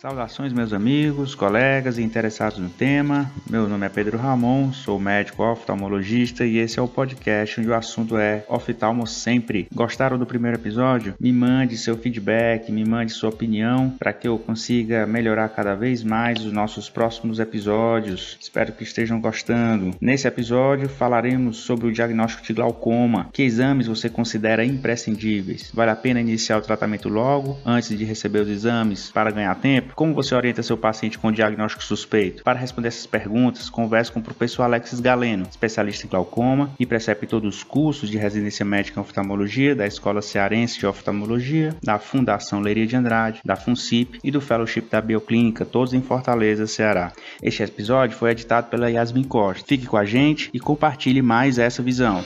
Saudações, meus amigos, colegas e interessados no tema. Meu nome é Pedro Ramon, sou médico oftalmologista e esse é o podcast onde o assunto é oftalmo sempre. Gostaram do primeiro episódio? Me mande seu feedback, me mande sua opinião para que eu consiga melhorar cada vez mais os nossos próximos episódios. Espero que estejam gostando. Nesse episódio falaremos sobre o diagnóstico de glaucoma. Que exames você considera imprescindíveis? Vale a pena iniciar o tratamento logo, antes de receber os exames, para ganhar tempo? Como você orienta seu paciente com diagnóstico suspeito? Para responder essas perguntas, converse com o professor Alexis Galeno, especialista em glaucoma e preceptor dos cursos de residência médica em oftalmologia da Escola Cearense de Oftalmologia, da Fundação Leiria de Andrade, da FUNCIP e do Fellowship da Bioclínica, todos em Fortaleza, Ceará. Este episódio foi editado pela Yasmin Costa. Fique com a gente e compartilhe mais essa visão.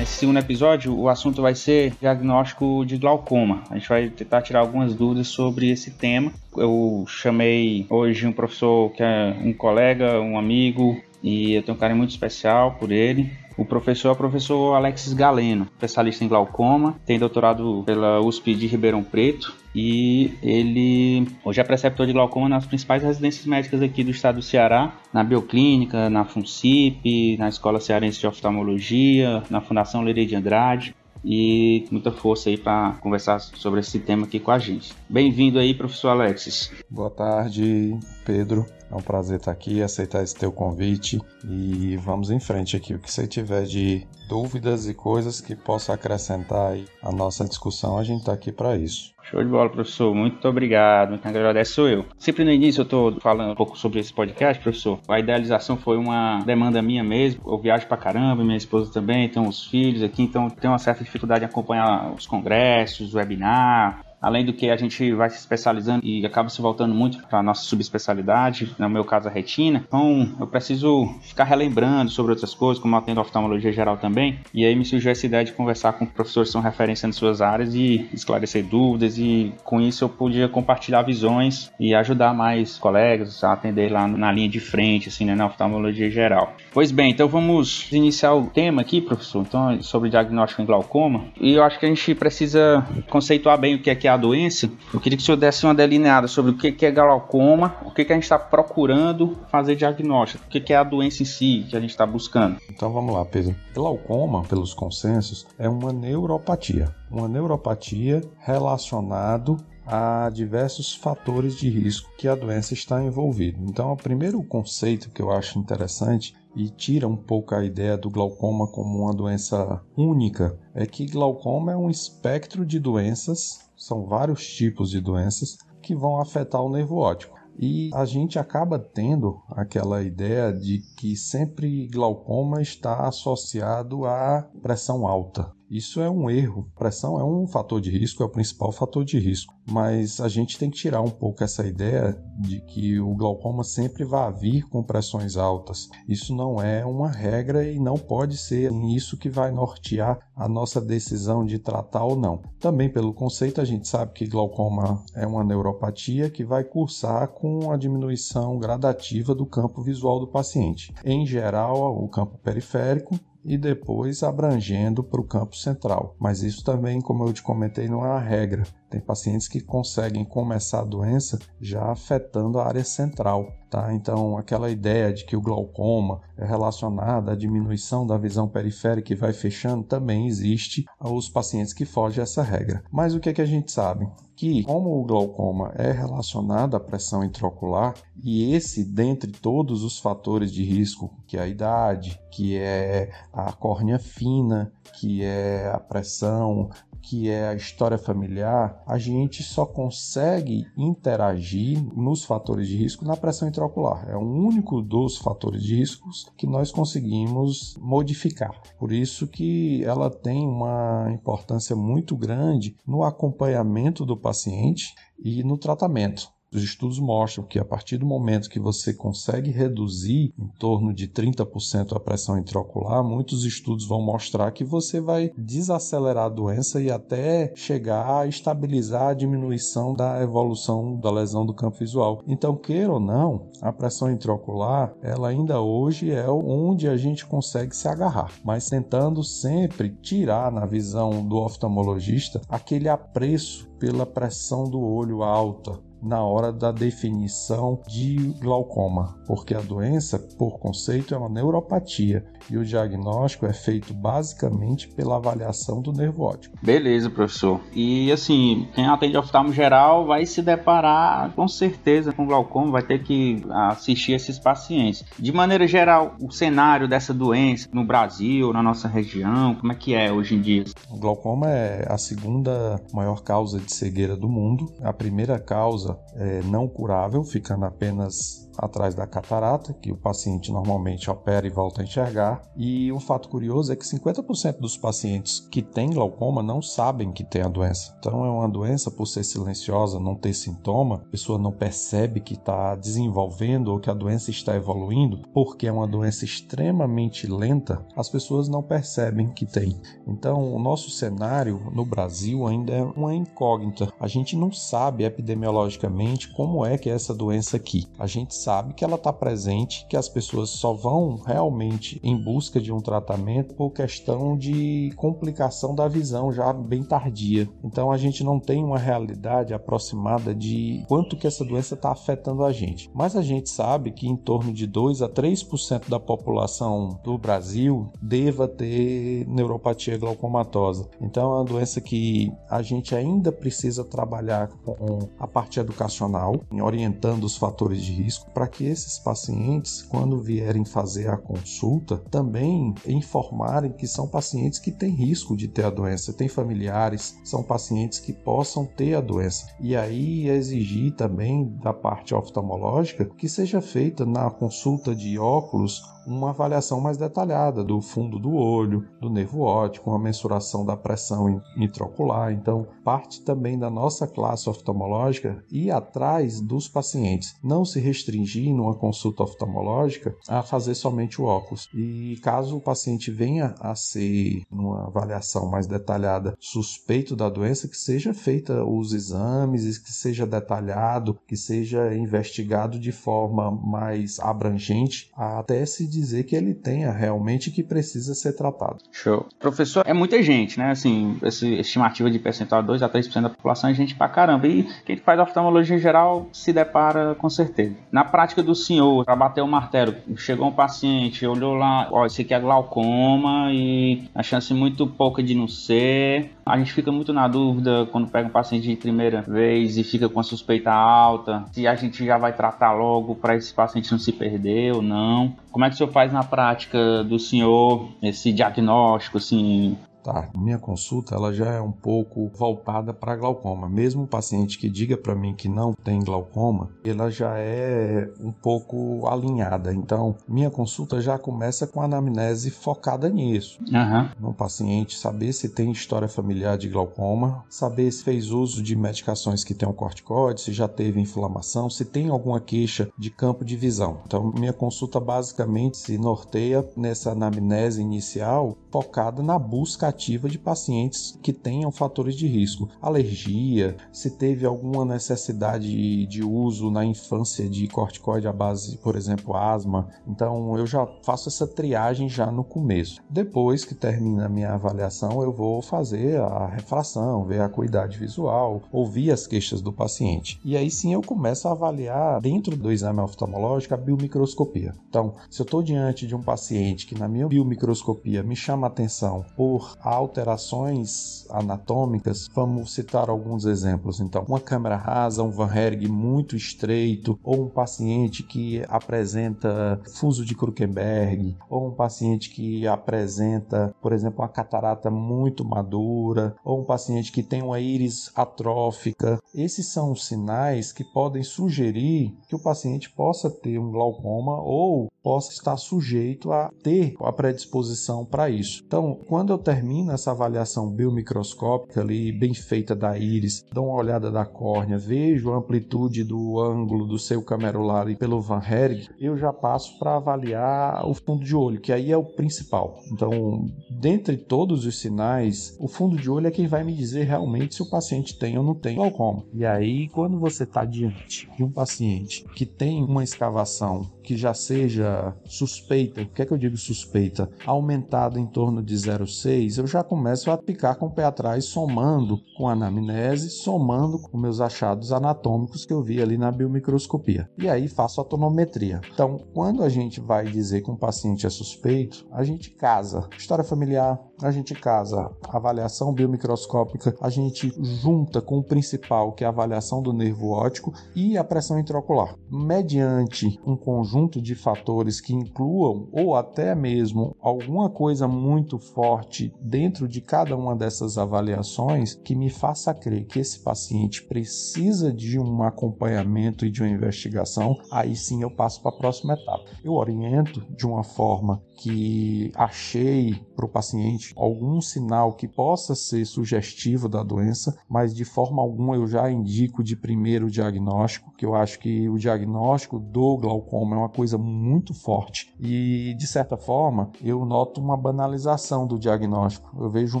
Nesse segundo episódio, o assunto vai ser diagnóstico de glaucoma. A gente vai tentar tirar algumas dúvidas sobre esse tema. Eu chamei hoje um professor que é um colega, um amigo, e eu tenho um carinho muito especial por ele. O professor é o professor Alexis Galeno, especialista em glaucoma, tem doutorado pela USP de Ribeirão Preto e ele hoje é preceptor de glaucoma nas principais residências médicas aqui do estado do Ceará, na Bioclínica, na FUNCIP, na Escola Cearense de Oftalmologia, na Fundação Leire de Andrade e muita força aí para conversar sobre esse tema aqui com a gente. Bem-vindo aí, professor Alexis. Boa tarde, Pedro. É um prazer estar aqui, aceitar esse teu convite e vamos em frente aqui. O que você tiver de dúvidas e coisas que possa acrescentar aí a nossa discussão, a gente está aqui para isso. Show de bola, professor. Muito obrigado. Quem agradece sou eu. Sempre no início eu estou falando um pouco sobre esse podcast, professor. A idealização foi uma demanda minha mesmo. Eu viajo pra caramba, minha esposa também, tem uns filhos aqui, então tem uma certa dificuldade em acompanhar os congressos, webinar, Além do que a gente vai se especializando e acaba se voltando muito para a nossa subespecialidade, no meu caso a retina. Então eu preciso ficar relembrando sobre outras coisas, como eu atendo oftalmologia geral também. E aí me surgiu essa ideia de conversar com professores que são referência nas suas áreas e esclarecer dúvidas. E com isso eu podia compartilhar visões e ajudar mais colegas a atender lá na linha de frente, assim, né, na oftalmologia geral. Pois bem, então vamos iniciar o tema aqui, professor. Então, sobre diagnóstico em glaucoma. E eu acho que a gente precisa conceituar bem o que é que é a doença, eu queria que o senhor desse uma delineada sobre o que é glaucoma, o que, a gente está procurando fazer diagnóstico, o que é a doença em si que a gente está buscando. Então vamos lá, Pedro. Glaucoma, pelos consensos, é uma neuropatia. Uma neuropatia relacionado a diversos fatores de risco que a doença está envolvida. Então, o primeiro conceito que eu acho interessante e tira um pouco a ideia do glaucoma como uma doença única é que glaucoma é um espectro de doenças são vários tipos de doenças que vão afetar o nervo óptico. E a gente acaba tendo aquela ideia de que sempre glaucoma está associado à pressão alta. Isso é um erro. Pressão é um fator de risco, é o principal fator de risco. Mas a gente tem que tirar um pouco essa ideia de que o glaucoma sempre vai vir com pressões altas. Isso não é uma regra e não pode ser isso que vai nortear a nossa decisão de tratar ou não. Também pelo conceito a gente sabe que glaucoma é uma neuropatia que vai cursar com a diminuição gradativa do campo visual do paciente. Em geral, o campo periférico e depois abrangendo para o campo central. Mas isso também, como eu te comentei, não é uma regra. Tem pacientes que conseguem começar a doença já afetando a área central, tá? Então, aquela ideia de que o glaucoma é relacionado à diminuição da visão periférica e vai fechando também existe aos pacientes que fogem essa regra. Mas o que, é que a gente sabe? Que, como o glaucoma é relacionado à pressão intraocular, e esse, dentre todos os fatores de risco, que é a idade, que é a córnea fina, que é a pressão, que é a história familiar, a gente só consegue interagir nos fatores de risco na pressão intraocular. É o único dos fatores de riscos que nós conseguimos modificar. Por isso que ela tem uma importância muito grande no acompanhamento do paciente e no tratamento. Os estudos mostram que a partir do momento que você consegue reduzir em torno de 30% a pressão intraocular, muitos estudos vão mostrar que você vai desacelerar a doença e até chegar a estabilizar a diminuição da evolução da lesão do campo visual. Então, queira ou não, a pressão intraocular, ela ainda hoje é onde a gente consegue se agarrar, mas tentando sempre tirar na visão do oftalmologista aquele apreço pela pressão do olho alta, na hora da definição de glaucoma, porque a doença, por conceito, é uma neuropatia e o diagnóstico é feito basicamente pela avaliação do nervo óptico. Beleza, professor. E assim, quem atende oftalmo geral vai se deparar com certeza com glaucoma, vai ter que assistir esses pacientes. De maneira geral, o cenário dessa doença no Brasil, na nossa região, como é que é hoje em dia? O glaucoma é a segunda maior causa de cegueira do mundo. A primeira causa é não curável, ficando apenas atrás da catarata, que o paciente normalmente opera e volta a enxergar. E um fato curioso é que 50% dos pacientes que têm glaucoma não sabem que tem a doença. Então é uma doença por ser silenciosa, não ter sintoma, a pessoa não percebe que está desenvolvendo ou que a doença está evoluindo, porque é uma doença extremamente lenta, as pessoas não percebem que tem. Então o nosso cenário no Brasil ainda é uma incógnita. A gente não sabe epidemiologicamente como é que é essa doença aqui. A gente sabe que ela está presente, que as pessoas só vão realmente em busca de um tratamento por questão de complicação da visão já bem tardia. Então a gente não tem uma realidade aproximada de quanto que essa doença está afetando a gente. Mas a gente sabe que em torno de 2 a 3% da população do Brasil deva ter neuropatia glaucomatosa. Então é uma doença que a gente ainda precisa trabalhar com a parte educacional, orientando os fatores de risco para que esses pacientes, quando vierem fazer a consulta, também informarem que são pacientes que têm risco de ter a doença, têm familiares, são pacientes que possam ter a doença. E aí exigir também da parte oftalmológica que seja feita na consulta de óculos uma avaliação mais detalhada do fundo do olho, do nervo óptico, uma mensuração da pressão intraocular. Então, parte também da nossa classe oftalmológica ir atrás dos pacientes, não se restringir numa consulta oftalmológica a fazer somente o óculos. E caso o paciente venha a ser, numa avaliação mais detalhada, suspeito da doença, que seja feita os exames, que seja detalhado, que seja investigado de forma mais abrangente até se dizer que ele tenha realmente que precisa ser tratado. Show. Professor, é muita gente, né? Assim, essa estimativa de percentual 2 a 3% da população é gente pra caramba. E quem faz oftalmologia em geral se depara com certeza. Na prática do senhor, para bater o martelo, chegou um paciente, olhou lá, ó, esse aqui é glaucoma e a chance muito pouca de não ser. A gente fica muito na dúvida quando pega um paciente de primeira vez e fica com a suspeita alta, se a gente já vai tratar logo para esse paciente não se perder ou não. Como é que o senhor faz na prática do senhor esse diagnóstico, assim, Tá, minha consulta ela já é um pouco voltada para glaucoma. Mesmo o paciente que diga para mim que não tem glaucoma, ela já é um pouco alinhada. Então, minha consulta já começa com a anamnese focada nisso. Uhum. No paciente saber se tem história familiar de glaucoma, saber se fez uso de medicações que tenham corticoide, se já teve inflamação, se tem alguma queixa de campo de visão. Então, minha consulta basicamente se norteia nessa anamnese inicial focada na busca de pacientes que tenham fatores de risco, alergia, se teve alguma necessidade de uso na infância de corticoide à base, por exemplo, asma. Então eu já faço essa triagem já no começo. Depois que termina a minha avaliação, eu vou fazer a refração, ver a acuidade visual, ouvir as queixas do paciente. E aí sim eu começo a avaliar dentro do exame oftalmológico a biomicroscopia. Então, se eu estou diante de um paciente que na minha biomicroscopia me chama atenção por alterações anatômicas, vamos citar alguns exemplos. Então, uma câmera rasa, um Van Herg muito estreito, ou um paciente que apresenta fuso de Krukenberg, ou um paciente que apresenta, por exemplo, uma catarata muito madura, ou um paciente que tem uma íris atrófica. Esses são sinais que podem sugerir que o paciente possa ter um glaucoma ou possa estar sujeito a ter a predisposição para isso. Então, quando eu termino termino essa avaliação biomicroscópica ali, bem feita da íris, dou uma olhada da córnea, vejo a amplitude do ângulo do seu camerular pelo Van Herrig, eu já passo para avaliar o fundo de olho, que aí é o principal. Então, dentre todos os sinais, o fundo de olho é quem vai me dizer realmente se o paciente tem ou não tem glaucoma. E aí, quando você está diante de um paciente que tem uma escavação que já seja suspeita, o que é que eu digo suspeita? Aumentada em torno de 0,6, eu já começo a ficar com o pé atrás, somando com a anamnese, somando com meus achados anatômicos que eu vi ali na biomicroscopia. E aí faço a tonometria. Então, quando a gente vai dizer que um paciente é suspeito, a gente casa história familiar, a gente casa avaliação biomicroscópica, a gente junta com o principal, que é a avaliação do nervo óptico e a pressão intraocular. Mediante um conjunto de fatores que incluam ou até mesmo alguma coisa muito forte dentro de cada uma dessas avaliações que me faça crer que esse paciente precisa de um acompanhamento e de uma investigação, aí sim eu passo para a próxima etapa. Eu oriento de uma forma que achei para o paciente algum sinal que possa ser sugestivo da doença, mas de forma alguma eu já indico de primeiro diagnóstico, que eu acho que o diagnóstico do glaucoma é uma coisa muito forte e de certa forma eu noto uma banalização do diagnóstico. Eu vejo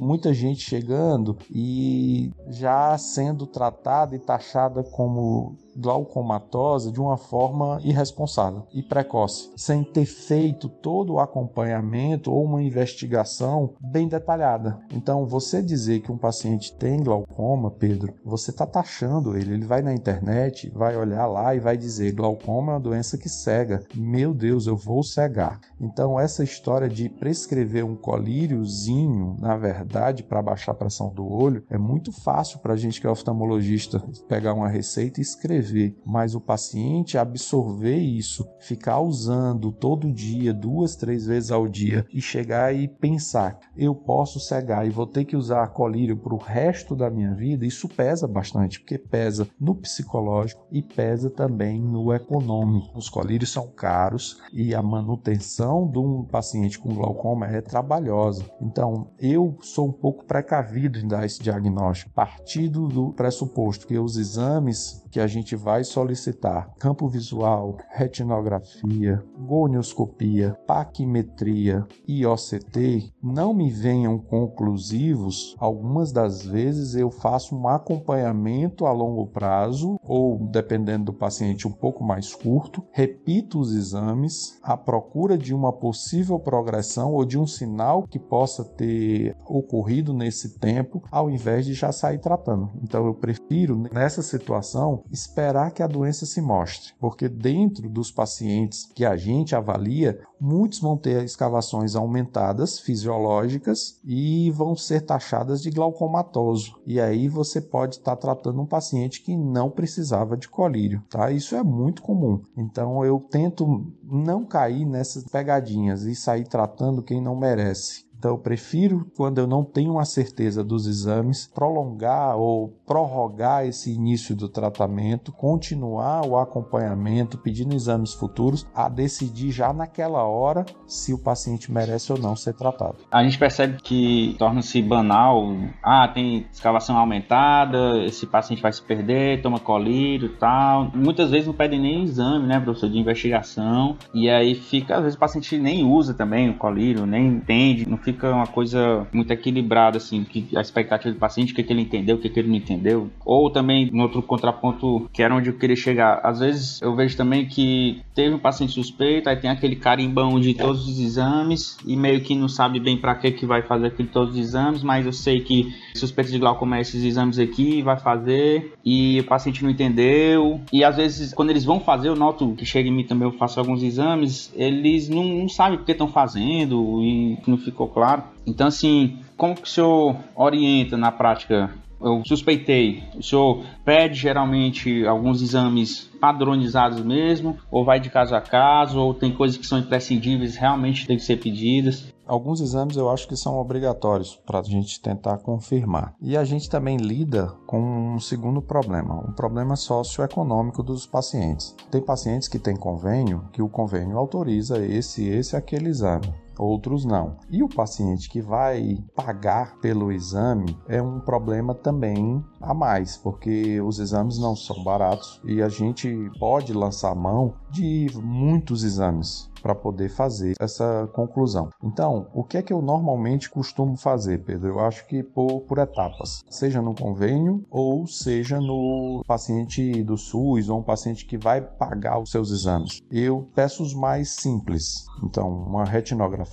muita gente chegando e já sendo tratada e taxada como glaucomatosa de uma forma irresponsável e precoce, sem ter feito todo o acompanhamento ou uma investigação bem detalhada. Então, você dizer que um paciente tem glaucoma, Pedro, você está taxando ele. Ele vai na internet, vai olhar lá e vai dizer: glaucoma é uma doença que cega. Meu Deus, eu vou cegar. Então, essa história de prescrever um colíriozinho, na verdade, para baixar a pressão do olho, é muito fácil para a gente que é oftalmologista pegar uma receita e escrever mas o paciente absorver isso, ficar usando todo dia, duas, três vezes ao dia e chegar e pensar, eu posso cegar e vou ter que usar colírio para o resto da minha vida, isso pesa bastante, porque pesa no psicológico e pesa também no econômico. Os colírios são caros e a manutenção de um paciente com glaucoma é trabalhosa. Então, eu sou um pouco precavido em dar esse diagnóstico, partindo do pressuposto que os exames que a gente vai solicitar campo visual, retinografia, gonioscopia, paquimetria e OCT não me venham conclusivos, algumas das vezes eu faço um acompanhamento a longo prazo ou dependendo do paciente um pouco mais curto, repito os exames à procura de uma possível progressão ou de um sinal que possa ter ocorrido nesse tempo, ao invés de já sair tratando. Então eu prefiro nessa situação esperar que a doença se mostre, porque dentro dos pacientes que a gente avalia, muitos vão ter escavações aumentadas fisiológicas e vão ser taxadas de glaucomatoso. E aí você pode estar tratando um paciente que não precisava de colírio, tá? Isso é muito comum. Então eu tento não cair nessas pegadinhas e sair tratando quem não merece. Então, eu prefiro, quando eu não tenho a certeza dos exames, prolongar ou prorrogar esse início do tratamento, continuar o acompanhamento, pedindo exames futuros, a decidir já naquela hora se o paciente merece ou não ser tratado. A gente percebe que torna-se banal. Ah, tem escavação aumentada, esse paciente vai se perder, toma colírio e tal. Muitas vezes não pedem nem exame, né, professor, de investigação. E aí fica, às vezes o paciente nem usa também o colírio, nem entende, não fica fica uma coisa muito equilibrada, assim, que a expectativa do paciente, o que, que ele entendeu, o que, que ele não entendeu. Ou também, no outro contraponto, que era onde eu queria chegar, às vezes eu vejo também que teve um paciente suspeito, aí tem aquele carimbão de todos os exames e meio que não sabe bem para que que vai fazer aquele todos os exames, mas eu sei que suspeito de glaucoma é esses exames aqui, vai fazer e o paciente não entendeu. E às vezes, quando eles vão fazer, eu noto que chega em mim também, eu faço alguns exames, eles não, não sabem o que estão fazendo e não ficou claro. Então, assim, como que o senhor orienta na prática? Eu suspeitei, o senhor pede geralmente alguns exames padronizados mesmo, ou vai de caso a caso, ou tem coisas que são imprescindíveis, realmente tem que ser pedidas? Alguns exames eu acho que são obrigatórios para a gente tentar confirmar. E a gente também lida com um segundo problema, um problema socioeconômico dos pacientes. Tem pacientes que têm convênio, que o convênio autoriza esse, esse, aquele exame. Outros não. E o paciente que vai pagar pelo exame é um problema também a mais, porque os exames não são baratos e a gente pode lançar mão de muitos exames para poder fazer essa conclusão. Então, o que é que eu normalmente costumo fazer, Pedro? Eu acho que por, por etapas, seja no convênio ou seja no paciente do SUS ou um paciente que vai pagar os seus exames. Eu peço os mais simples. Então, uma retinografia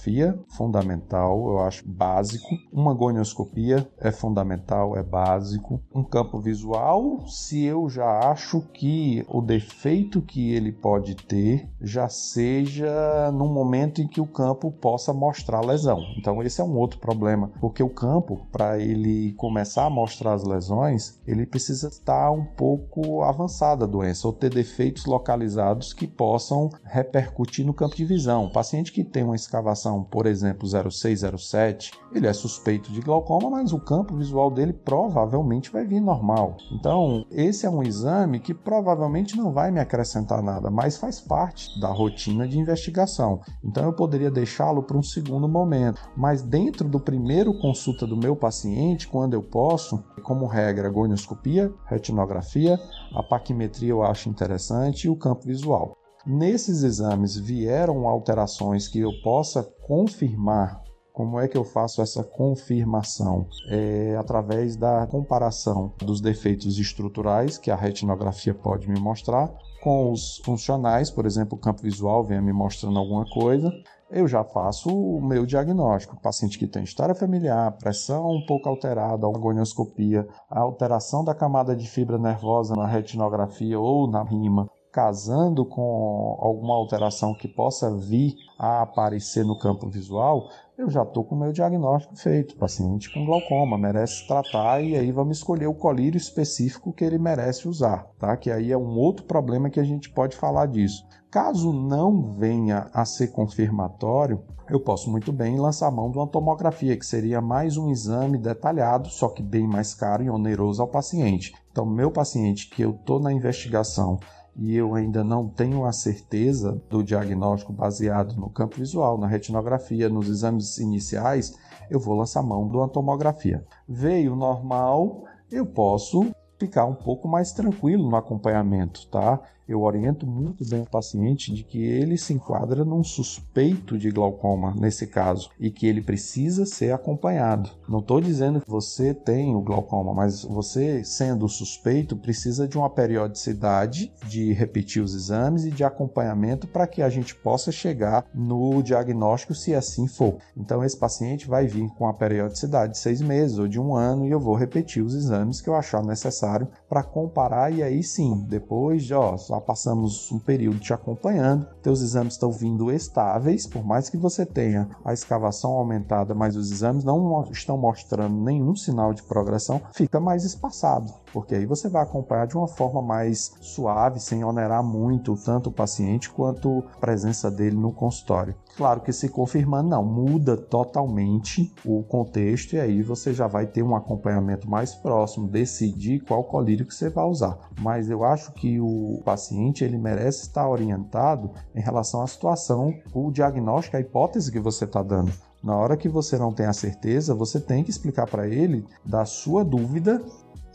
fundamental, eu acho básico. Uma gonioscopia é fundamental, é básico. Um campo visual, se eu já acho que o defeito que ele pode ter já seja no momento em que o campo possa mostrar lesão. Então esse é um outro problema, porque o campo, para ele começar a mostrar as lesões, ele precisa estar um pouco avançada a doença ou ter defeitos localizados que possam repercutir no campo de visão. O paciente que tem uma escavação, por exemplo, 0607, ele é suspeito de glaucoma, mas o campo visual dele provavelmente vai vir normal. Então, esse é um exame que provavelmente não vai me acrescentar nada, mas faz parte da rotina de investigação investigação. Então eu poderia deixá-lo para um segundo momento, mas dentro do primeiro consulta do meu paciente, quando eu posso, como regra, gonioscopia, retinografia, a paquimetria eu acho interessante e o campo visual. Nesses exames vieram alterações que eu possa confirmar como é que eu faço essa confirmação? É através da comparação dos defeitos estruturais que a retinografia pode me mostrar com os funcionais, por exemplo, o campo visual vem me mostrando alguma coisa, eu já faço o meu diagnóstico. paciente que tem história familiar, pressão um pouco alterada, agonioscopia, a alteração da camada de fibra nervosa na retinografia ou na rima, casando com alguma alteração que possa vir a aparecer no campo visual, eu já estou com o meu diagnóstico feito. paciente com glaucoma merece tratar e aí vamos escolher o colírio específico que ele merece usar, tá? Que aí é um outro problema que a gente pode falar disso. Caso não venha a ser confirmatório, eu posso muito bem lançar mão de uma tomografia, que seria mais um exame detalhado, só que bem mais caro e oneroso ao paciente. Então, meu paciente que eu estou na investigação e eu ainda não tenho a certeza do diagnóstico baseado no campo visual, na retinografia, nos exames iniciais, eu vou lançar mão de uma tomografia. Veio normal, eu posso ficar um pouco mais tranquilo no acompanhamento, tá? Eu oriento muito bem o paciente de que ele se enquadra num suspeito de glaucoma nesse caso e que ele precisa ser acompanhado. Não estou dizendo que você tem o glaucoma, mas você, sendo suspeito, precisa de uma periodicidade de repetir os exames e de acompanhamento para que a gente possa chegar no diagnóstico se assim for. Então, esse paciente vai vir com a periodicidade de seis meses ou de um ano e eu vou repetir os exames que eu achar necessário para comparar e aí sim, depois de ó, passamos um período te acompanhando, teus exames estão vindo estáveis, por mais que você tenha a escavação aumentada, mas os exames não estão mostrando nenhum sinal de progressão, fica mais espaçado, porque aí você vai acompanhar de uma forma mais suave, sem onerar muito tanto o paciente quanto a presença dele no consultório. Claro que se confirmando, não, muda totalmente o contexto e aí você já vai ter um acompanhamento mais próximo, decidir qual que você vai usar. Mas eu acho que o paciente ele merece estar orientado em relação à situação, o diagnóstico, a hipótese que você está dando. Na hora que você não tem a certeza, você tem que explicar para ele da sua dúvida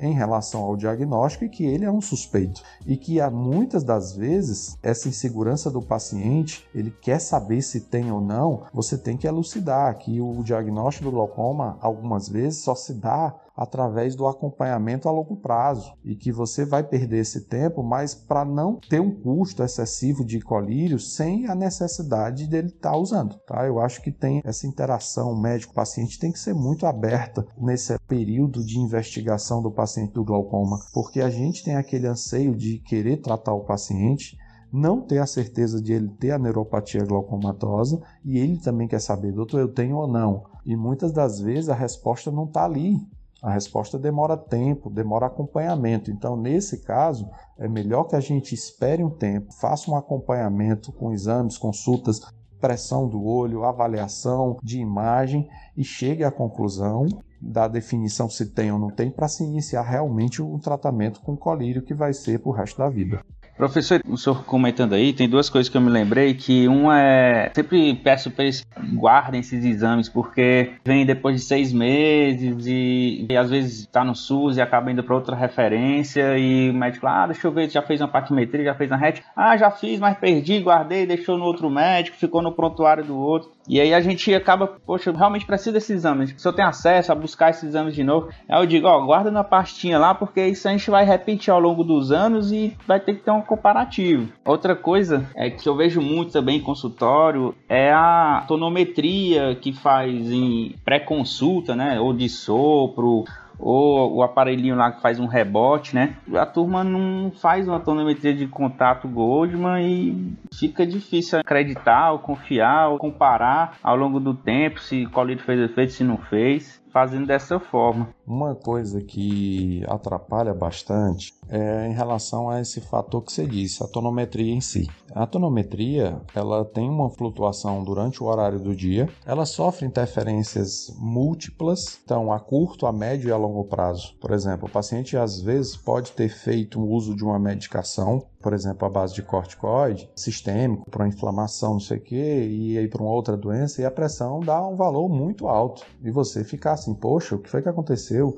em relação ao diagnóstico e que ele é um suspeito e que há muitas das vezes essa insegurança do paciente, ele quer saber se tem ou não, você tem que elucidar que o diagnóstico do glaucoma algumas vezes só se dá através do acompanhamento a longo prazo e que você vai perder esse tempo, mas para não ter um custo excessivo de colírio sem a necessidade dele estar tá usando, tá? Eu acho que tem essa interação médico-paciente tem que ser muito aberta nesse período de investigação do paciente do glaucoma, porque a gente tem aquele anseio de querer tratar o paciente não ter a certeza de ele ter a neuropatia glaucomatosa e ele também quer saber, doutor, eu tenho ou não. E muitas das vezes a resposta não está ali. A resposta demora tempo, demora acompanhamento. Então, nesse caso, é melhor que a gente espere um tempo, faça um acompanhamento com exames, consultas, pressão do olho, avaliação de imagem e chegue à conclusão da definição se tem ou não tem para se iniciar realmente um tratamento com colírio que vai ser para o resto da vida. Professor, o senhor comentando aí, tem duas coisas que eu me lembrei, que uma é, sempre peço para eles guardem esses exames, porque vem depois de seis meses e, e às vezes está no SUS e acaba indo para outra referência e o médico ah, deixa eu ver, já fez uma paquimetria, já fez uma RET, ah, já fiz, mas perdi, guardei, deixou no outro médico, ficou no prontuário do outro. E aí a gente acaba, poxa, realmente preciso desses exames. Se eu tenho acesso a buscar esses exames de novo, aí eu digo, ó, guarda na pastinha lá, porque isso a gente vai repetir ao longo dos anos e vai ter que ter um comparativo. Outra coisa é que eu vejo muito também em consultório é a tonometria que faz em pré-consulta, né? Ou de sopro, ou o aparelhinho lá que faz um rebote, né? A turma não faz uma tonometria de contato Goldman e fica difícil acreditar, ou confiar, ou comparar ao longo do tempo se colírio fez efeito, se não fez fazendo dessa forma. Uma coisa que atrapalha bastante é em relação a esse fator que você disse, a tonometria em si. A tonometria, ela tem uma flutuação durante o horário do dia, ela sofre interferências múltiplas, então a curto, a médio e a longo prazo. Por exemplo, o paciente às vezes pode ter feito o uso de uma medicação por exemplo, a base de corticoide sistêmico para inflamação, não sei o quê, e aí para uma outra doença, e a pressão dá um valor muito alto. E você ficar assim, poxa, o que foi que aconteceu?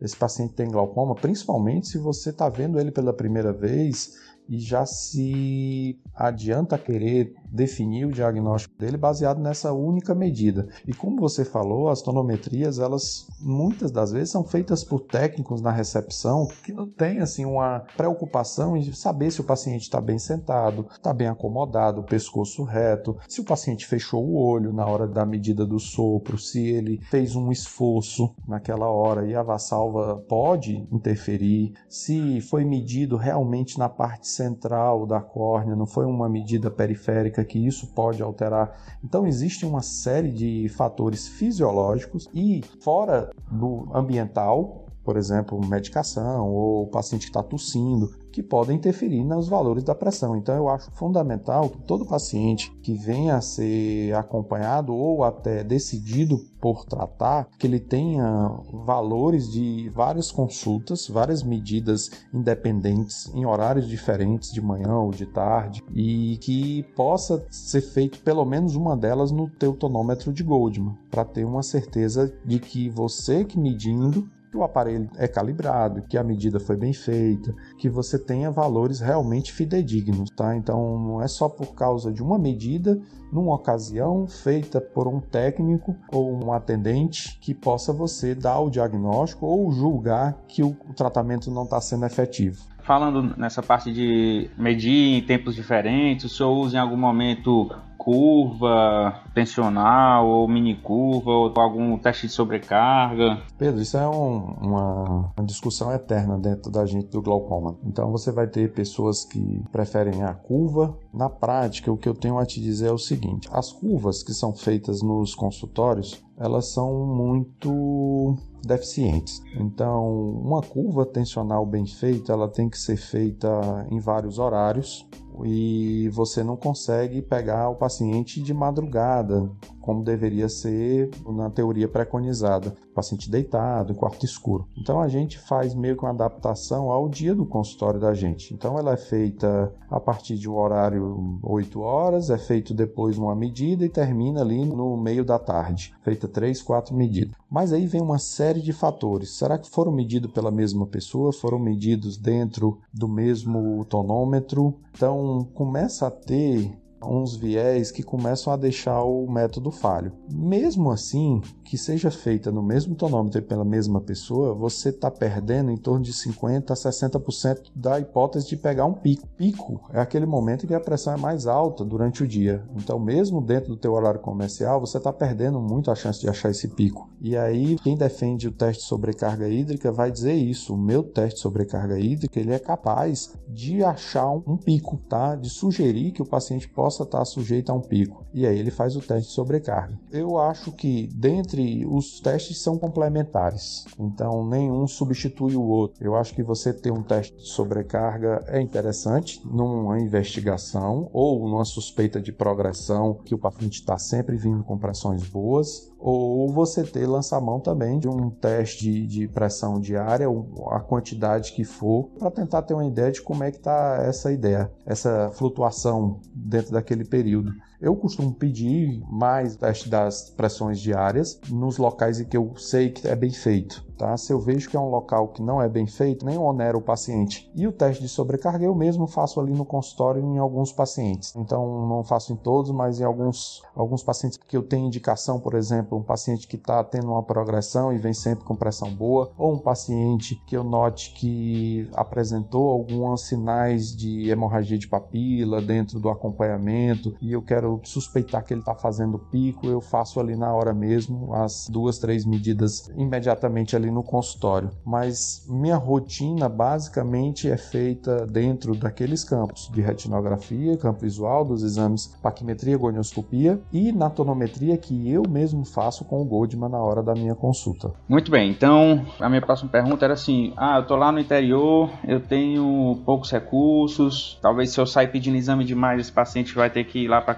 Esse paciente tem glaucoma, principalmente se você está vendo ele pela primeira vez e já se adianta querer definir o diagnóstico dele baseado nessa única medida. E como você falou, as tonometrias, elas muitas das vezes são feitas por técnicos na recepção que não têm assim uma preocupação em saber se o paciente está bem sentado, está bem acomodado, o pescoço reto, se o paciente fechou o olho na hora da medida do sopro, se ele fez um esforço naquela hora e a vassalva pode interferir, se foi medido realmente na parte central da córnea, não foi uma medida periférica que isso pode alterar. Então existe uma série de fatores fisiológicos e fora do ambiental, por exemplo, medicação ou o paciente que está tossindo, que podem interferir nos valores da pressão. Então, eu acho fundamental que todo paciente que venha a ser acompanhado ou até decidido por tratar, que ele tenha valores de várias consultas, várias medidas independentes em horários diferentes, de manhã ou de tarde, e que possa ser feito pelo menos uma delas no teu tonômetro de Goldman, para ter uma certeza de que você que medindo que o aparelho é calibrado, que a medida foi bem feita, que você tenha valores realmente fidedignos, tá? Então não é só por causa de uma medida, numa ocasião feita por um técnico ou um atendente que possa você dar o diagnóstico ou julgar que o tratamento não está sendo efetivo falando nessa parte de medir em tempos diferentes, o senhor usa em algum momento curva tensional ou mini curva ou algum teste de sobrecarga? Pedro, isso é um, uma, uma, discussão eterna dentro da gente do glaucoma. Então você vai ter pessoas que preferem a curva. Na prática, o que eu tenho a te dizer é o seguinte: as curvas que são feitas nos consultórios, elas são muito deficientes. Então, uma curva tensional bem feita, ela tem que ser feita em vários horários e você não consegue pegar o paciente de madrugada, como deveria ser na teoria preconizada, paciente deitado, em quarto escuro. Então a gente faz meio que uma adaptação ao dia do consultório da gente. Então ela é feita a partir de um horário 8 horas, é feito depois uma medida e termina ali no meio da tarde, feita 3, 4 medidas. Mas aí vem uma série de fatores. Será que foram medidos pela mesma pessoa? Foram medidos dentro do mesmo tonômetro? Então começa a ter uns viés que começam a deixar o método falho. Mesmo assim, que seja feita no mesmo tonômetro e pela mesma pessoa, você está perdendo em torno de 50% a 60% da hipótese de pegar um pico. Pico é aquele momento em que a pressão é mais alta durante o dia. Então, mesmo dentro do teu horário comercial, você está perdendo muito a chance de achar esse pico. E aí, quem defende o teste de sobrecarga hídrica vai dizer isso. O meu teste de sobrecarga hídrica ele é capaz de achar um pico, tá? De sugerir que o paciente possa estar sujeito a um pico. E aí ele faz o teste de sobrecarga. Eu acho que dentre os testes são complementares, então nenhum substitui o outro. Eu acho que você ter um teste de sobrecarga é interessante numa investigação ou numa suspeita de progressão que o paciente está sempre vindo com pressões boas ou você ter lançar mão também de um teste de, pressão diária, a quantidade que for, para tentar ter uma ideia de como é que está essa ideia, essa flutuação dentro daquele período. Eu costumo pedir mais teste das pressões diárias nos locais em que eu sei que é bem feito. Tá? Se eu vejo que é um local que não é bem feito, nem onera o paciente. E o teste de sobrecarga eu mesmo faço ali no consultório em alguns pacientes. Então não faço em todos, mas em alguns, alguns pacientes que eu tenho indicação, por exemplo, um paciente que está tendo uma progressão e vem sempre com pressão boa, ou um paciente que eu note que apresentou alguns sinais de hemorragia de papila dentro do acompanhamento e eu quero suspeitar que ele está fazendo pico, eu faço ali na hora mesmo as duas, três medidas imediatamente ali no consultório, mas minha rotina basicamente é feita dentro daqueles campos de retinografia, campo visual, dos exames paquimetria, gonioscopia e na tonometria que eu mesmo faço com o Goldman na hora da minha consulta. Muito bem, então a minha próxima pergunta era assim: ah, eu tô lá no interior, eu tenho poucos recursos, talvez se eu sair pedindo exame demais, esse paciente vai ter que ir lá para a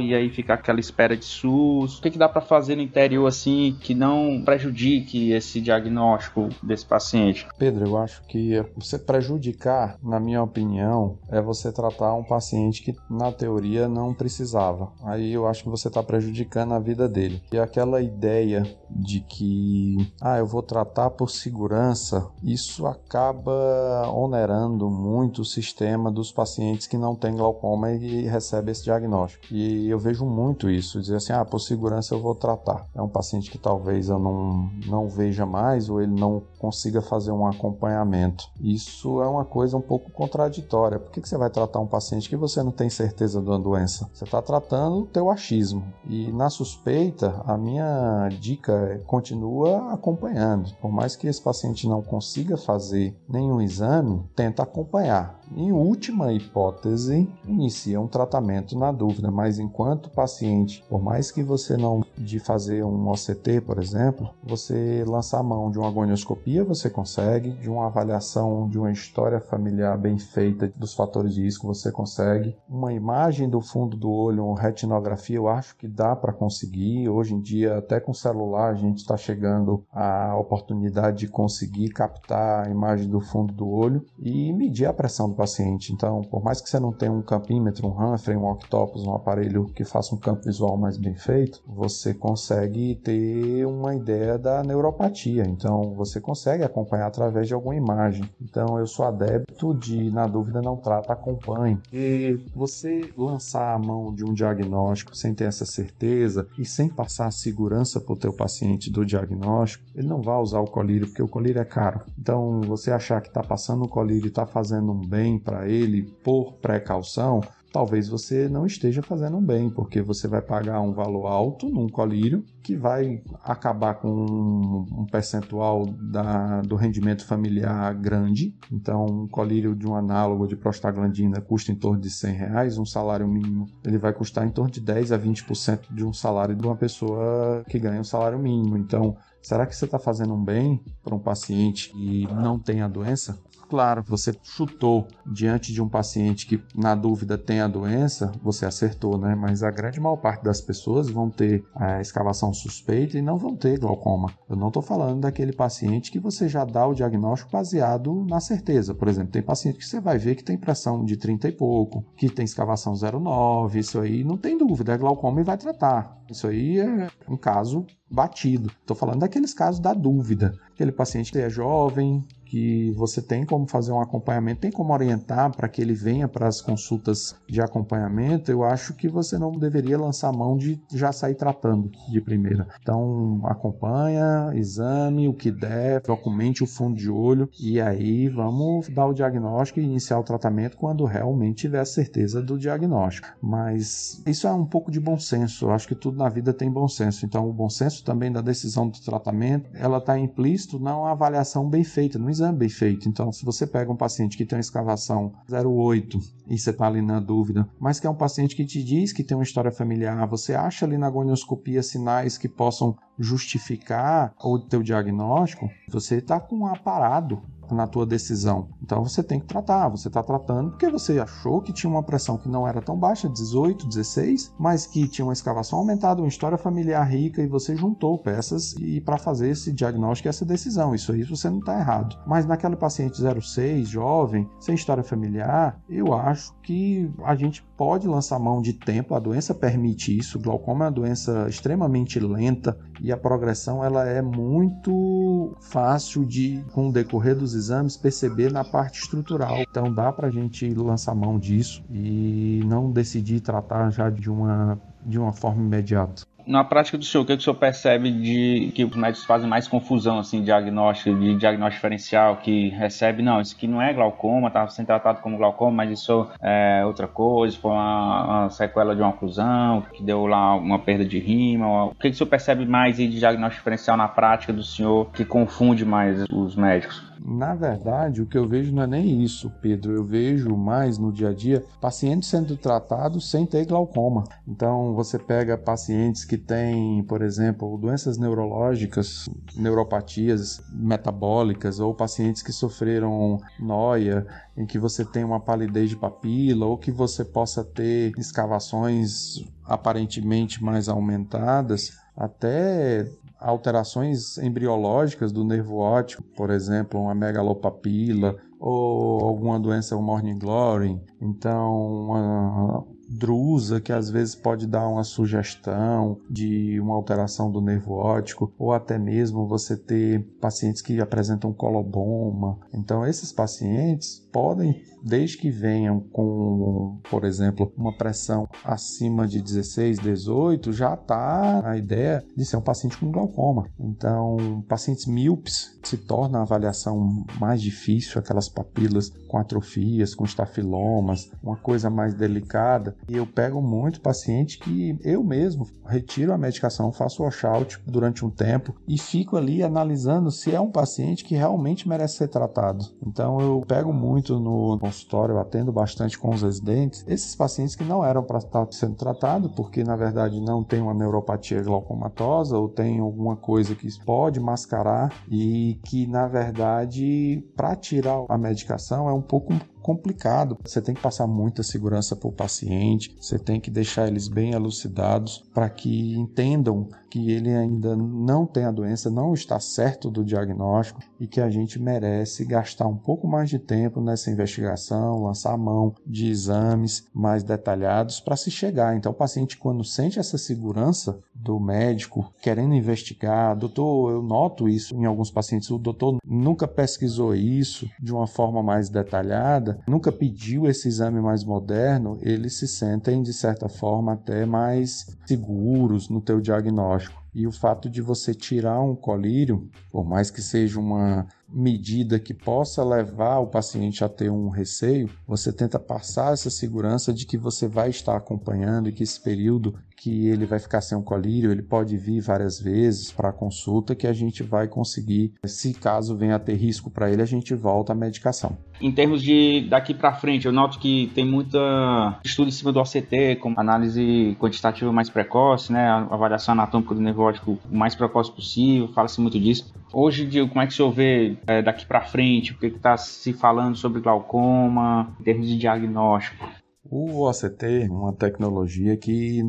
e aí ficar aquela espera de SUS. O que, que dá para fazer no interior assim que não prejudique esse diagnóstico desse paciente? Pedro, eu acho que você prejudicar, na minha opinião, é você tratar um paciente que na teoria não precisava. Aí eu acho que você está prejudicando a vida dele. E aquela ideia de que, ah, eu vou tratar por segurança, isso acaba onerando muito o sistema dos pacientes que não têm glaucoma e recebem esse diagnóstico. E eu vejo muito isso, dizer assim, ah, por segurança eu vou tratar. É um paciente que talvez eu não, não veja mais ou ele não consiga fazer um acompanhamento. Isso é uma coisa um pouco contraditória. Por que, que você vai tratar um paciente que você não tem certeza de uma doença? Você está tratando o teu achismo. E na suspeita, a minha dica é continua acompanhando. Por mais que esse paciente não consiga fazer nenhum exame, tenta acompanhar. Em última hipótese, inicia um tratamento na dúvida, mas enquanto paciente, por mais que você não de fazer um OCT, por exemplo, você lançar a mão de uma agonioscopia, você consegue, de uma avaliação de uma história familiar bem feita dos fatores de risco, você consegue. Uma imagem do fundo do olho, uma retinografia, eu acho que dá para conseguir. Hoje em dia, até com celular, a gente está chegando à oportunidade de conseguir captar a imagem do fundo do olho e medir a pressão do paciente. Então, por mais que você não tenha um campímetro, um Humphrey, um octopus, um aparelho que faça um campo visual mais bem feito, você consegue ter uma ideia da neuropatia. Então, você consegue acompanhar através de alguma imagem. Então, eu sou adepto de, na dúvida, não trata, acompanhe. E você lançar a mão de um diagnóstico sem ter essa certeza e sem passar a segurança para o teu paciente do diagnóstico, ele não vai usar o colírio, porque o colírio é caro. Então, você achar que está passando o colírio e está fazendo um bem bem para ele por precaução, talvez você não esteja fazendo um bem, porque você vai pagar um valor alto num colírio que vai acabar com um percentual da, do rendimento familiar grande. Então, um colírio de um análogo de prostaglandina custa em torno de 100 reais, um salário mínimo ele vai custar em torno de 10 a 20% de um salário de uma pessoa que ganha um salário mínimo. Então, será que você está fazendo um bem para um paciente que não tem a doença? Claro, você chutou diante de um paciente que, na dúvida, tem a doença, você acertou, né? Mas a grande maior parte das pessoas vão ter a escavação suspeita e não vão ter glaucoma. Eu não estou falando daquele paciente que você já dá o diagnóstico baseado na certeza. Por exemplo, tem paciente que você vai ver que tem pressão de 30 e pouco, que tem escavação 0,9, isso aí não tem dúvida, é glaucoma e vai tratar. Isso aí é um caso batido. Estou falando daqueles casos da dúvida. Aquele paciente que é jovem, que você tem como fazer um acompanhamento, tem como orientar para que ele venha para as consultas de acompanhamento, eu acho que você não deveria lançar mão de já sair tratando de primeira. Então, acompanha, exame, o que der, documente o fundo de olho e aí vamos dar o diagnóstico e iniciar o tratamento quando realmente tiver certeza do diagnóstico. Mas isso é um pouco de bom senso, eu acho que tudo na vida tem bom senso. Então, o bom senso também da decisão do tratamento, ela está implícito na avaliação bem feita, no exame bem feito. Então, se você pega um paciente que tem uma escavação 0,8 e você está ali na dúvida, mas que é um paciente que te diz que tem uma história familiar, você acha ali na gonioscopia sinais que possam justificar o teu diagnóstico, você está com um aparado na tua decisão. Então você tem que tratar, você está tratando porque você achou que tinha uma pressão que não era tão baixa, 18, 16, mas que tinha uma escavação aumentada, uma história familiar rica e você juntou peças e para fazer esse diagnóstico e essa decisão. Isso aí você não está errado. Mas naquele paciente 06, jovem, sem história familiar, eu acho que a gente pode lançar mão de tempo, a doença permite isso. O glaucoma é uma doença extremamente lenta e a progressão ela é muito fácil de, com o decorrer dos exames, perceber na parte estrutural. Então dá para a gente lançar mão disso e não decidir tratar já de uma, de uma forma imediata na prática do senhor, o que, o senhor percebe de que os médicos fazem mais confusão, assim, diagnóstico, de diagnóstico diferencial, que recebe, não, isso aqui não é glaucoma, estava sendo tratado como glaucoma, mas isso é outra coisa, foi uma, uma, sequela de uma oclusão, que deu lá uma perda de rima. O que, o senhor percebe mais de diagnóstico diferencial na prática do senhor que confunde mais os médicos? Na verdade, o que eu vejo não é nem isso, Pedro. Eu vejo mais no dia a dia pacientes sendo tratados sem ter glaucoma. Então, você pega pacientes que têm, por exemplo, doenças neurológicas, neuropatias metabólicas, ou pacientes que sofreram noia, em que você tem uma palidez de papila, ou que você possa ter escavações aparentemente mais aumentadas, até alterações embriológicas do nervo óptico, por exemplo, uma megalopapila ou alguma doença morning glory, então uma drusa que às vezes pode dar uma sugestão de uma alteração do nervo óptico ou até mesmo você ter pacientes que apresentam coloboma. Então esses pacientes podem desde que venham com, por exemplo, uma pressão acima de 16, 18, já está a ideia de ser um paciente com glaucoma. Então, pacientes míopes se torna a avaliação mais difícil, aquelas papilas com atrofias, com estafilomas, uma coisa mais delicada. E eu pego muito paciente que eu mesmo retiro a medicação, faço washout durante um tempo e fico ali analisando se é um paciente que realmente merece ser tratado. Então, eu pego muito no consultório, eu atendo bastante com os residentes, esses pacientes que não eram para estar sendo tratados, porque na verdade não tem uma neuropatia glaucomatosa ou tem alguma coisa que pode mascarar e que na verdade para tirar a medicação é um pouco complicado. Você tem que passar muita segurança para o paciente, você tem que deixar eles bem elucidados para que entendam que ele ainda não tem a doença, não está certo do diagnóstico e que a gente merece gastar um pouco mais de tempo nessa investigação, lançar mão de exames mais detalhados para se chegar. Então, o paciente, quando sente essa segurança do médico querendo investigar, doutor, eu noto isso em alguns pacientes, o doutor nunca pesquisou isso de uma forma mais detalhada, nunca pediu esse exame mais moderno, eles se sentem, de certa forma, até mais seguros no teu diagnóstico. E o fato de você tirar um colírio, por mais que seja uma medida que possa levar o paciente a ter um receio, você tenta passar essa segurança de que você vai estar acompanhando e que esse período que ele vai ficar sem um colírio, ele pode vir várias vezes para consulta que a gente vai conseguir, se caso venha a ter risco para ele, a gente volta à medicação. Em termos de daqui para frente, eu noto que tem muita estudo em cima do OCT, como análise quantitativa mais precoce, né, avaliação anatômica do nervótico o mais precoce possível, fala-se muito disso. Hoje, como é que o senhor vê é, daqui para frente? O que está se falando sobre glaucoma em termos de diagnóstico? O OCT é uma tecnologia que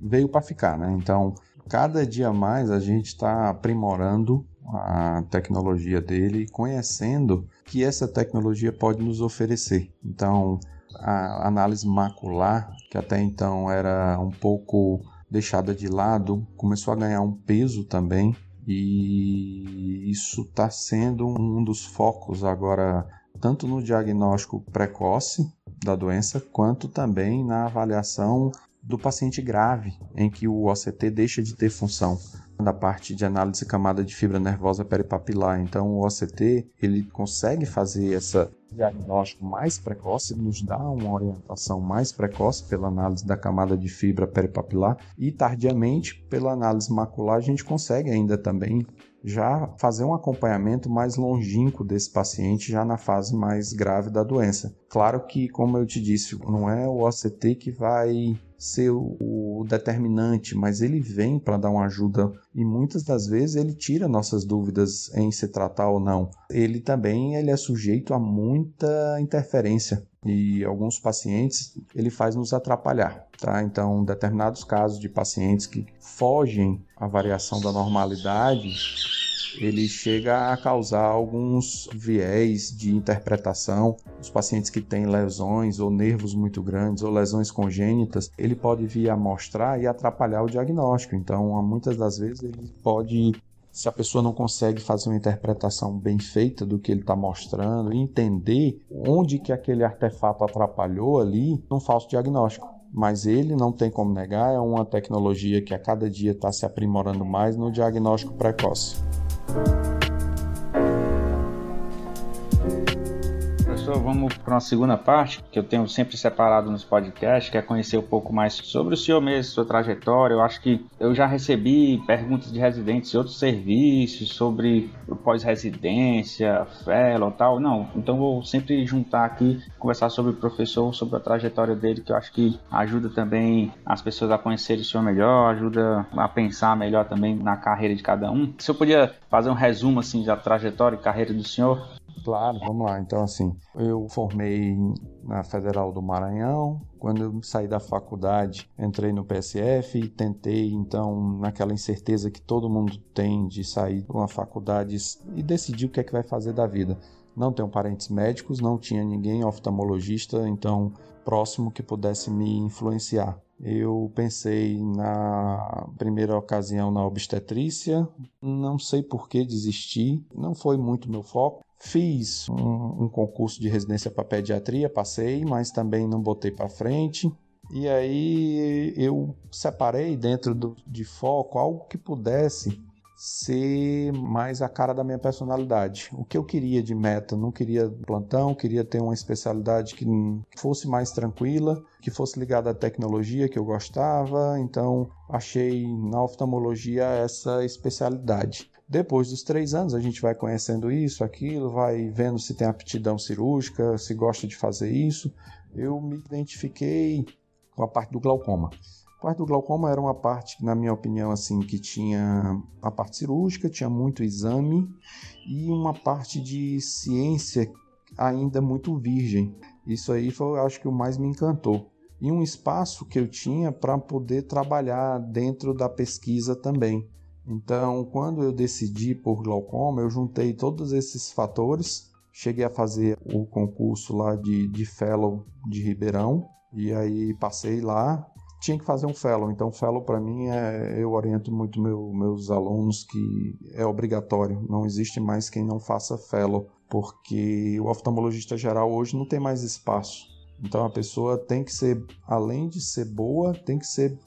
veio para ficar, né? Então, cada dia mais a gente está aprimorando a tecnologia dele, conhecendo que essa tecnologia pode nos oferecer. Então, a análise macular, que até então era um pouco deixada de lado, começou a ganhar um peso também, e isso está sendo um dos focos agora, tanto no diagnóstico precoce da doença, quanto também na avaliação do paciente grave, em que o OCT deixa de ter função da parte de análise camada de fibra nervosa peripapilar. Então, o OCT ele consegue fazer essa diagnóstico mais precoce, nos dá uma orientação mais precoce pela análise da camada de fibra peripapilar e tardiamente pela análise macular a gente consegue ainda também já fazer um acompanhamento mais longínquo desse paciente já na fase mais grave da doença. Claro que, como eu te disse, não é o OCT que vai ser o determinante, mas ele vem para dar uma ajuda e muitas das vezes ele tira nossas dúvidas em se tratar ou não. Ele também ele é sujeito a muita interferência e alguns pacientes ele faz nos atrapalhar, tá? Então, determinados casos de pacientes que fogem à variação da normalidade, ele chega a causar alguns viés de interpretação. Os pacientes que têm lesões ou nervos muito grandes ou lesões congênitas, ele pode vir a mostrar e atrapalhar o diagnóstico. Então, muitas das vezes ele pode se a pessoa não consegue fazer uma interpretação bem feita do que ele está mostrando, entender onde que aquele artefato atrapalhou ali, um falso diagnóstico. Mas ele não tem como negar, é uma tecnologia que a cada dia está se aprimorando mais no diagnóstico precoce. Professor, vamos para uma segunda parte que eu tenho sempre separado nos podcasts, que é conhecer um pouco mais sobre o senhor mesmo, sua trajetória. Eu acho que eu já recebi perguntas de residentes de outros serviços sobre pós-residência, fellow tal. Não, então vou sempre juntar aqui, conversar sobre o professor, sobre a trajetória dele, que eu acho que ajuda também as pessoas a conhecerem o senhor melhor, ajuda a pensar melhor também na carreira de cada um. Se eu podia fazer um resumo assim da trajetória e carreira do senhor, Claro, vamos lá. Então, assim, eu formei na Federal do Maranhão. Quando eu saí da faculdade, entrei no PSF e tentei, então, naquela incerteza que todo mundo tem de sair de uma faculdade e decidir o que é que vai fazer da vida. Não tenho parentes médicos, não tinha ninguém oftalmologista, então, próximo que pudesse me influenciar. Eu pensei na primeira ocasião na obstetrícia, não sei por que desisti, não foi muito meu foco. Fiz um, um concurso de residência para pediatria, passei, mas também não botei para frente. E aí eu separei dentro do, de foco algo que pudesse ser mais a cara da minha personalidade. O que eu queria de meta, não queria plantão, queria ter uma especialidade que fosse mais tranquila, que fosse ligada à tecnologia que eu gostava, então achei na oftalmologia essa especialidade. Depois dos três anos, a gente vai conhecendo isso, aquilo, vai vendo se tem aptidão cirúrgica, se gosta de fazer isso. Eu me identifiquei com a parte do glaucoma. A parte do glaucoma era uma parte, na minha opinião, assim, que tinha a parte cirúrgica, tinha muito exame e uma parte de ciência ainda muito virgem. Isso aí foi, acho que o mais me encantou. E um espaço que eu tinha para poder trabalhar dentro da pesquisa também. Então, quando eu decidi por glaucoma, eu juntei todos esses fatores, cheguei a fazer o concurso lá de, de fellow de Ribeirão, e aí passei lá, tinha que fazer um fellow. Então, fellow para mim é eu oriento muito meu, meus alunos que é obrigatório. Não existe mais quem não faça fellow, porque o oftalmologista geral hoje não tem mais espaço. Então a pessoa tem que ser, além de ser boa, tem que ser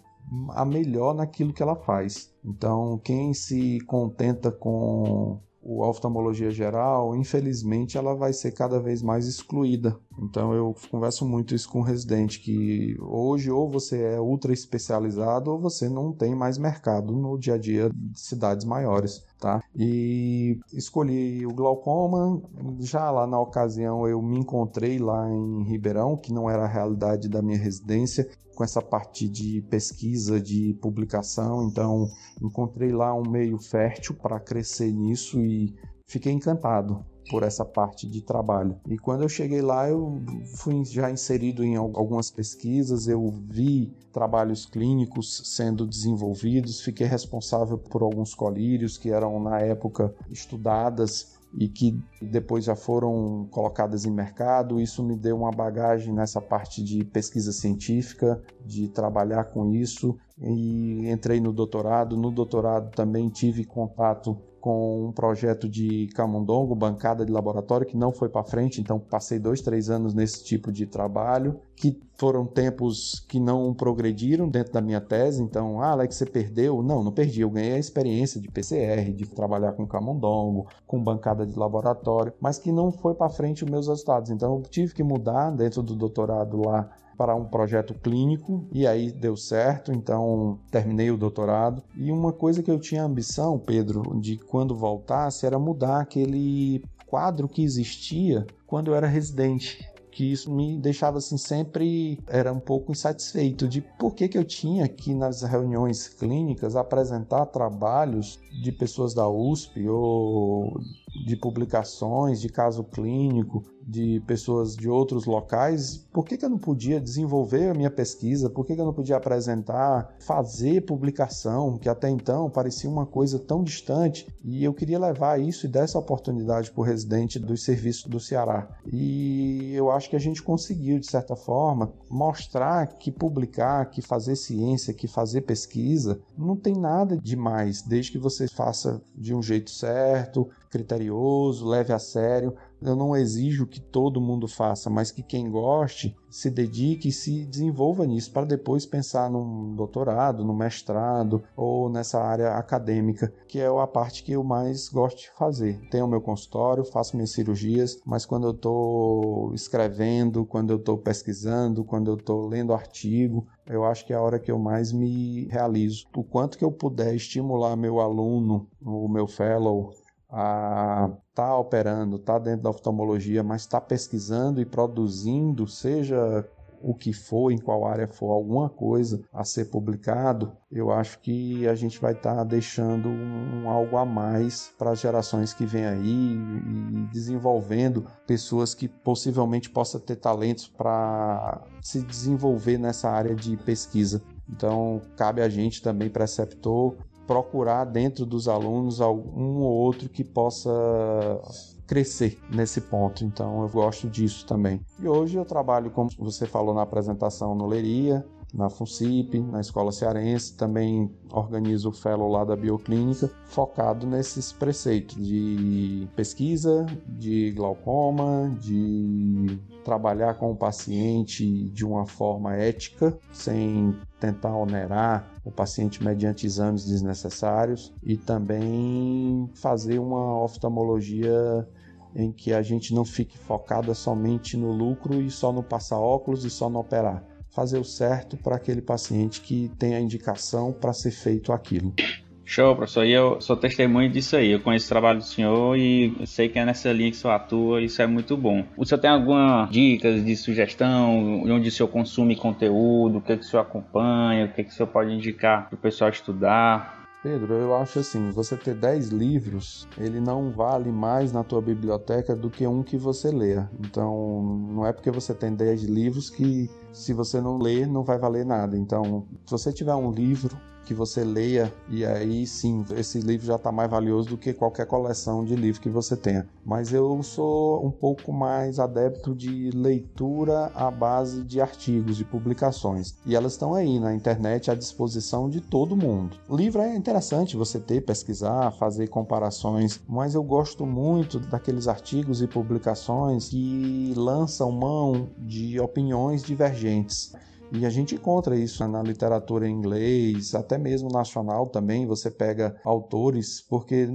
a melhor naquilo que ela faz. Então, quem se contenta com o oftalmologia geral, infelizmente, ela vai ser cada vez mais excluída. Então, eu converso muito isso com o residente, que hoje ou você é ultra especializado ou você não tem mais mercado no dia a dia de cidades maiores, tá? E escolhi o glaucoma, já lá na ocasião eu me encontrei lá em Ribeirão, que não era a realidade da minha residência, com essa parte de pesquisa, de publicação, então encontrei lá um meio fértil para crescer nisso e fiquei encantado por essa parte de trabalho. E quando eu cheguei lá, eu fui já inserido em algumas pesquisas, eu vi trabalhos clínicos sendo desenvolvidos, fiquei responsável por alguns colírios que eram na época estudadas e que depois já foram colocadas em mercado. Isso me deu uma bagagem nessa parte de pesquisa científica, de trabalhar com isso e entrei no doutorado. No doutorado também tive contato com um projeto de camundongo, bancada de laboratório, que não foi para frente, então passei dois, três anos nesse tipo de trabalho, que foram tempos que não progrediram dentro da minha tese, então, ah, Alex, você perdeu? Não, não perdi, eu ganhei a experiência de PCR, de trabalhar com camundongo, com bancada de laboratório, mas que não foi para frente os meus resultados, então eu tive que mudar dentro do doutorado lá para um projeto clínico e aí deu certo, então terminei o doutorado. E uma coisa que eu tinha ambição, Pedro, de quando voltasse era mudar aquele quadro que existia quando eu era residente que isso me deixava assim sempre era um pouco insatisfeito de por que, que eu tinha que nas reuniões clínicas apresentar trabalhos de pessoas da USP ou de publicações de caso clínico de pessoas de outros locais, por que, que eu não podia desenvolver a minha pesquisa? Por que, que eu não podia apresentar, fazer publicação, que até então parecia uma coisa tão distante? E eu queria levar isso e dar essa oportunidade para o residente dos serviços do Ceará. E eu acho que a gente conseguiu, de certa forma, mostrar que publicar, que fazer ciência, que fazer pesquisa, não tem nada demais, desde que você faça de um jeito certo, criterioso, leve a sério. Eu não exijo que todo mundo faça, mas que quem goste se dedique e se desenvolva nisso para depois pensar num doutorado, no mestrado ou nessa área acadêmica, que é a parte que eu mais gosto de fazer. Tenho meu consultório, faço minhas cirurgias, mas quando eu estou escrevendo, quando eu estou pesquisando, quando eu estou lendo artigo, eu acho que é a hora que eu mais me realizo. O quanto que eu puder estimular meu aluno, o meu fellow, tá operando, está dentro da oftalmologia, mas está pesquisando e produzindo, seja o que for, em qual área for, alguma coisa a ser publicado, eu acho que a gente vai estar tá deixando um, algo a mais para as gerações que vêm aí e desenvolvendo pessoas que possivelmente possam ter talentos para se desenvolver nessa área de pesquisa. Então, cabe a gente também, preceptor, procurar dentro dos alunos algum ou outro que possa crescer nesse ponto. Então eu gosto disso também. E hoje eu trabalho, como você falou na apresentação, no Leria, na FUNCIP, na Escola Cearense, também organizo o Fellow lá da Bioclínica, focado nesses preceitos de pesquisa, de glaucoma, de trabalhar com o paciente de uma forma ética, sem tentar onerar o paciente mediante exames desnecessários e também fazer uma oftalmologia em que a gente não fique focada somente no lucro e só no passar óculos e só no operar. Fazer o certo para aquele paciente que tem a indicação para ser feito aquilo. Show, professor. E eu sou testemunho disso aí. Eu conheço o trabalho do senhor e sei que é nessa linha que o senhor atua. Isso é muito bom. O senhor tem alguma dicas de sugestão? Onde o senhor consome conteúdo? O que, é que o senhor acompanha? O que, é que o senhor pode indicar para o pessoal estudar? Pedro, eu acho assim, você ter 10 livros, ele não vale mais na tua biblioteca do que um que você lê. Então, não é porque você tem 10 livros que se você não ler, não vai valer nada. Então, se você tiver um livro que você leia e aí sim, esse livro já está mais valioso do que qualquer coleção de livro que você tenha. Mas eu sou um pouco mais adepto de leitura à base de artigos, de publicações. E elas estão aí na internet à disposição de todo mundo. Livro é interessante você ter, pesquisar, fazer comparações, mas eu gosto muito daqueles artigos e publicações que lançam mão de opiniões divergentes. E a gente encontra isso na literatura em inglês, até mesmo nacional também. Você pega autores, porque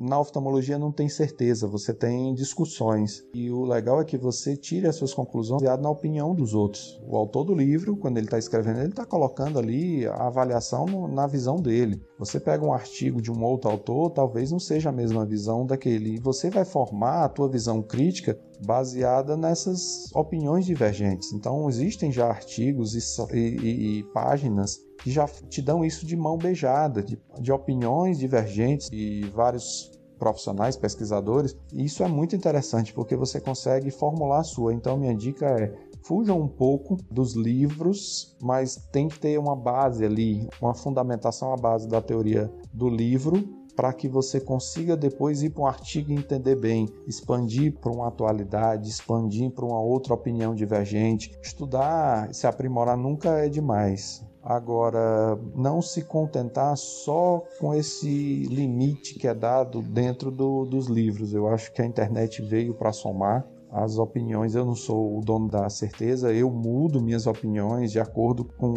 na oftalmologia não tem certeza, você tem discussões. E o legal é que você tire as suas conclusões baseado na opinião dos outros. O autor do livro, quando ele está escrevendo, ele está colocando ali a avaliação na visão dele. Você pega um artigo de um outro autor, talvez não seja a mesma visão daquele. E você vai formar a tua visão crítica baseada nessas opiniões divergentes. Então, existem já artigos e, e, e páginas que já te dão isso de mão beijada, de, de opiniões divergentes e vários profissionais, pesquisadores. E isso é muito interessante porque você consegue formular a sua. Então, minha dica é fujam um pouco dos livros, mas tem que ter uma base ali, uma fundamentação à base da teoria do livro para que você consiga depois ir para um artigo e entender bem, expandir para uma atualidade, expandir para uma outra opinião divergente. Estudar, se aprimorar nunca é demais. Agora, não se contentar só com esse limite que é dado dentro do, dos livros. Eu acho que a internet veio para somar as opiniões, eu não sou o dono da certeza, eu mudo minhas opiniões de acordo com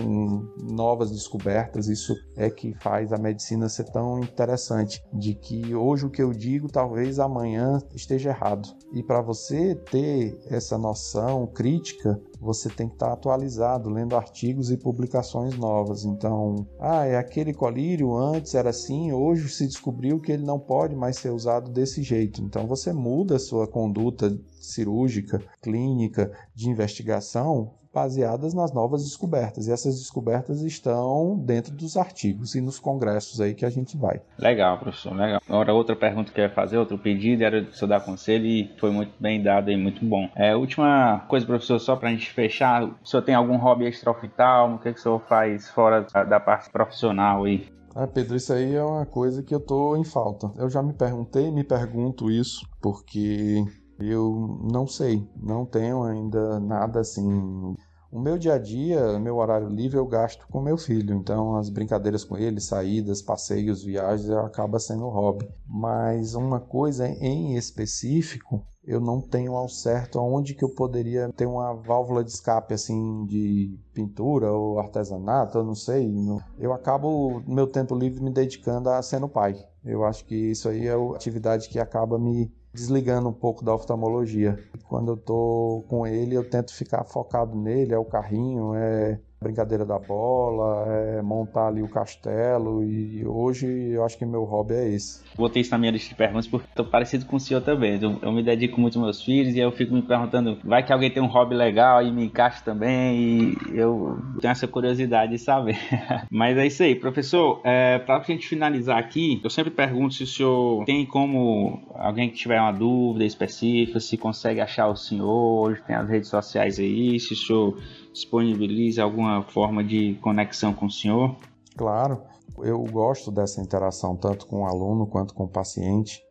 novas descobertas. Isso é que faz a medicina ser tão interessante, de que hoje o que eu digo talvez amanhã esteja errado. E para você ter essa noção crítica, você tem que estar atualizado, lendo artigos e publicações novas. Então, ah, é aquele colírio antes era assim, hoje se descobriu que ele não pode mais ser usado desse jeito. Então, você muda a sua conduta cirúrgica, clínica, de investigação baseadas nas novas descobertas. E essas descobertas estão dentro dos artigos e nos congressos aí que a gente vai. Legal, professor, legal. Agora, outra pergunta que eu ia fazer, outro pedido, era o senhor dar conselho e foi muito bem dado e muito bom. É, última coisa, professor, só para a gente fechar, o senhor tem algum hobby extraoftalmo? O que, que o senhor faz fora da parte profissional aí? Ah, Pedro, isso aí é uma coisa que eu tô em falta. Eu já me perguntei, me pergunto isso, porque eu não sei, não tenho ainda nada assim o meu dia a dia, meu horário livre, eu gasto com meu filho. Então, as brincadeiras com ele, saídas, passeios, viagens, acaba sendo hobby. Mas uma coisa em específico, eu não tenho ao certo aonde que eu poderia ter uma válvula de escape assim de pintura ou artesanato, eu não sei. Eu acabo meu tempo livre me dedicando a sendo pai. Eu acho que isso aí é a atividade que acaba me desligando um pouco da oftalmologia. Quando eu tô com ele, eu tento ficar focado nele, é o carrinho, é brincadeira da bola, é montar ali o castelo e hoje eu acho que meu hobby é esse. Botei isso na minha lista de perguntas porque tô parecido com o senhor também. Eu, eu me dedico muito aos meus filhos e eu fico me perguntando, vai que alguém tem um hobby legal e me encaixa também e eu tenho essa curiosidade de saber. Mas é isso aí, professor. É, para a gente finalizar aqui, eu sempre pergunto se o senhor tem como alguém que tiver uma dúvida específica, se consegue achar o senhor, hoje tem as redes sociais aí, se o senhor disponibiliza alguma forma de conexão com o senhor? Claro, eu gosto dessa interação tanto com o aluno quanto com o paciente.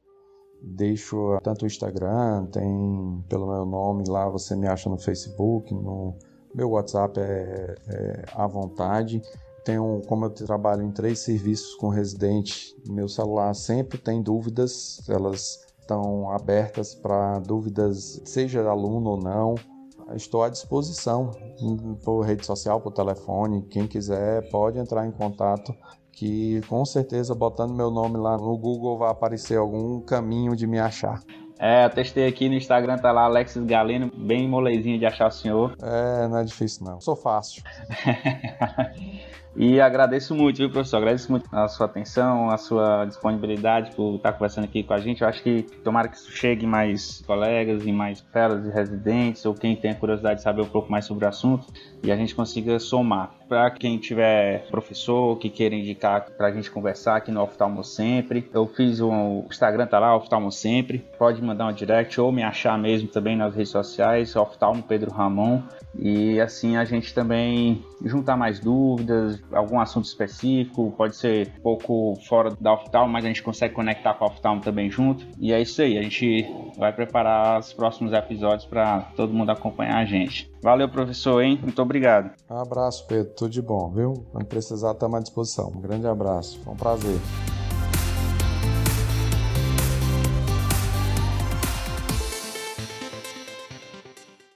Deixo tanto o Instagram, tem pelo meu nome lá, você me acha no Facebook, no meu WhatsApp é, é à vontade. Tenho, como eu trabalho em três serviços com residente, meu celular sempre tem dúvidas, elas estão abertas para dúvidas, seja aluno ou não estou à disposição por rede social, por telefone. Quem quiser pode entrar em contato que com certeza botando meu nome lá no Google vai aparecer algum caminho de me achar. É, eu testei aqui no Instagram, tá lá Alexis Galeno, bem molezinho de achar o senhor. É, não é difícil não, sou fácil. E agradeço muito, viu, professor? Agradeço muito a sua atenção, a sua disponibilidade por estar conversando aqui com a gente. Eu acho que tomara que isso chegue mais colegas e mais feras e residentes, ou quem tem curiosidade de saber um pouco mais sobre o assunto, e a gente consiga somar. Para quem tiver professor que queira indicar para a gente conversar aqui no Oftalmo Sempre, eu fiz o Instagram, tá lá, Oftalmo Sempre. Pode mandar um direct ou me achar mesmo também nas redes sociais, Oftalmo Pedro Ramon. E assim a gente também juntar mais dúvidas, algum assunto específico, pode ser um pouco fora da oftalmo, mas a gente consegue conectar com a oftalmo também junto. E é isso aí, a gente vai preparar os próximos episódios para todo mundo acompanhar a gente. Valeu, professor, hein? Muito obrigado. Um abraço, Pedro. Tudo de bom, viu? Quando precisar, estamos à disposição. Um grande abraço. Foi um prazer.